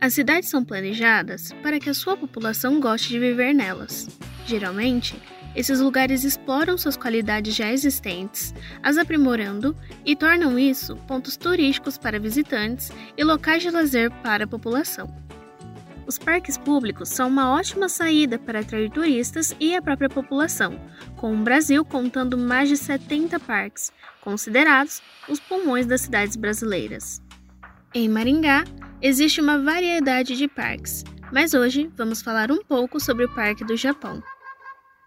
As cidades são planejadas para que a sua população goste de viver nelas. Geralmente, esses lugares exploram suas qualidades já existentes, as aprimorando e tornam isso pontos turísticos para visitantes e locais de lazer para a população. Os parques públicos são uma ótima saída para atrair turistas e a própria população, com o Brasil contando mais de 70 parques, considerados os pulmões das cidades brasileiras. Em Maringá, existe uma variedade de parques, mas hoje vamos falar um pouco sobre o Parque do Japão.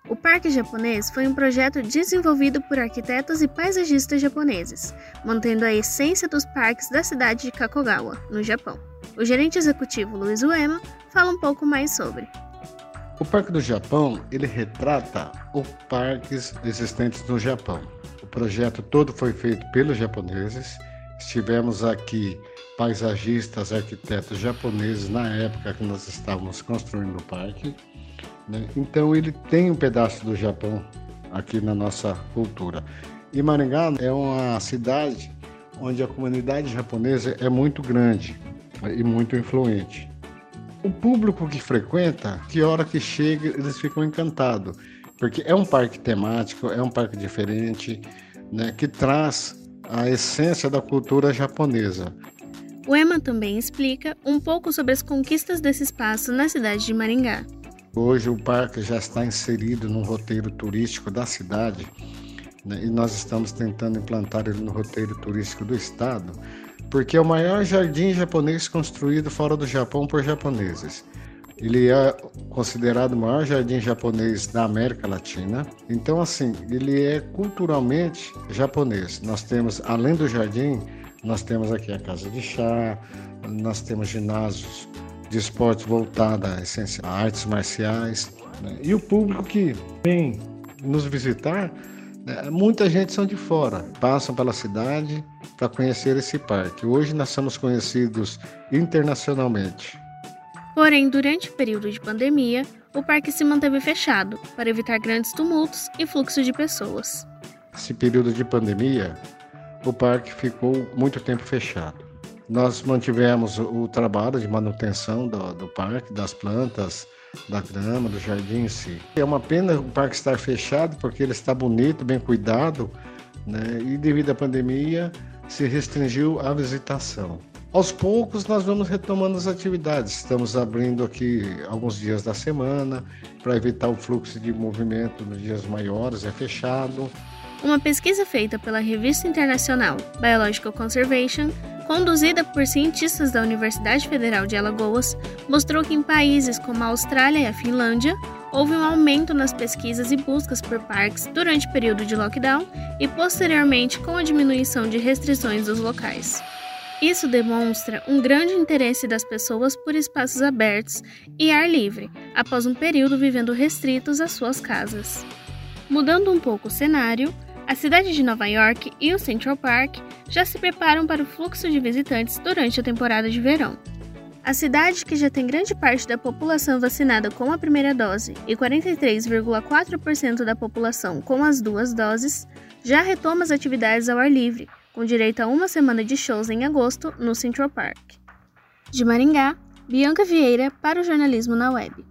O Parque Japonês foi um projeto desenvolvido por arquitetos e paisagistas japoneses, mantendo a essência dos parques da cidade de Kakogawa, no Japão. O gerente executivo Luiz Uema fala um pouco mais sobre. O Parque do Japão, ele retrata os parques existentes no Japão. O projeto todo foi feito pelos japoneses. Estivemos aqui paisagistas, arquitetos japoneses na época que nós estávamos construindo o parque né? Então ele tem um pedaço do Japão aqui na nossa cultura. E Maringá é uma cidade onde a comunidade japonesa é muito grande e muito influente. O público que frequenta, que hora que chega, eles ficam encantados, porque é um parque temático, é um parque diferente, né, que traz a essência da cultura japonesa. O Emma também explica um pouco sobre as conquistas desse espaço na cidade de Maringá. Hoje o parque já está inserido no roteiro turístico da cidade né, e nós estamos tentando implantar ele no roteiro turístico do estado, porque é o maior jardim japonês construído fora do Japão por japoneses. Ele é considerado o maior jardim japonês da América Latina. Então, assim, ele é culturalmente japonês. Nós temos, além do jardim, nós temos aqui a casa de chá, nós temos ginásios de esportes voltada à essência, a artes marciais. Né? E o público que vem nos visitar, né? muita gente são de fora, passam pela cidade para conhecer esse parque. Hoje nós somos conhecidos internacionalmente. Porém, durante o período de pandemia, o parque se manteve fechado para evitar grandes tumultos e fluxo de pessoas. Esse período de pandemia, o parque ficou muito tempo fechado. Nós mantivemos o, trabalho de manutenção do, do parque, das plantas, da grama, do jardim em si. É uma pena o parque estar fechado porque ele está bonito, bem cuidado, né? e devido à pandemia se restringiu a visitação. Aos poucos nós vamos retomando as atividades. Estamos abrindo aqui alguns dias da semana para evitar o fluxo de movimento nos dias maiores, é fechado. Uma pesquisa feita pela revista internacional Biological Conservation conduzida por cientistas da Universidade Federal de Alagoas, mostrou que em países como a Austrália e a Finlândia, houve um aumento nas pesquisas e buscas por parques durante o período de lockdown e posteriormente com a diminuição de restrições dos locais. Isso demonstra um grande interesse das pessoas por espaços abertos e ar livre, após um período vivendo restritos às suas casas. Mudando um pouco o cenário, a cidade de Nova York e o Central Park já se preparam para o fluxo de visitantes durante a temporada de verão. A cidade, que já tem grande parte da população vacinada com a primeira dose e 43,4% da população com as duas doses, já retoma as atividades ao ar livre, com direito a uma semana de shows em agosto no Central Park. De Maringá, Bianca Vieira para o Jornalismo na Web.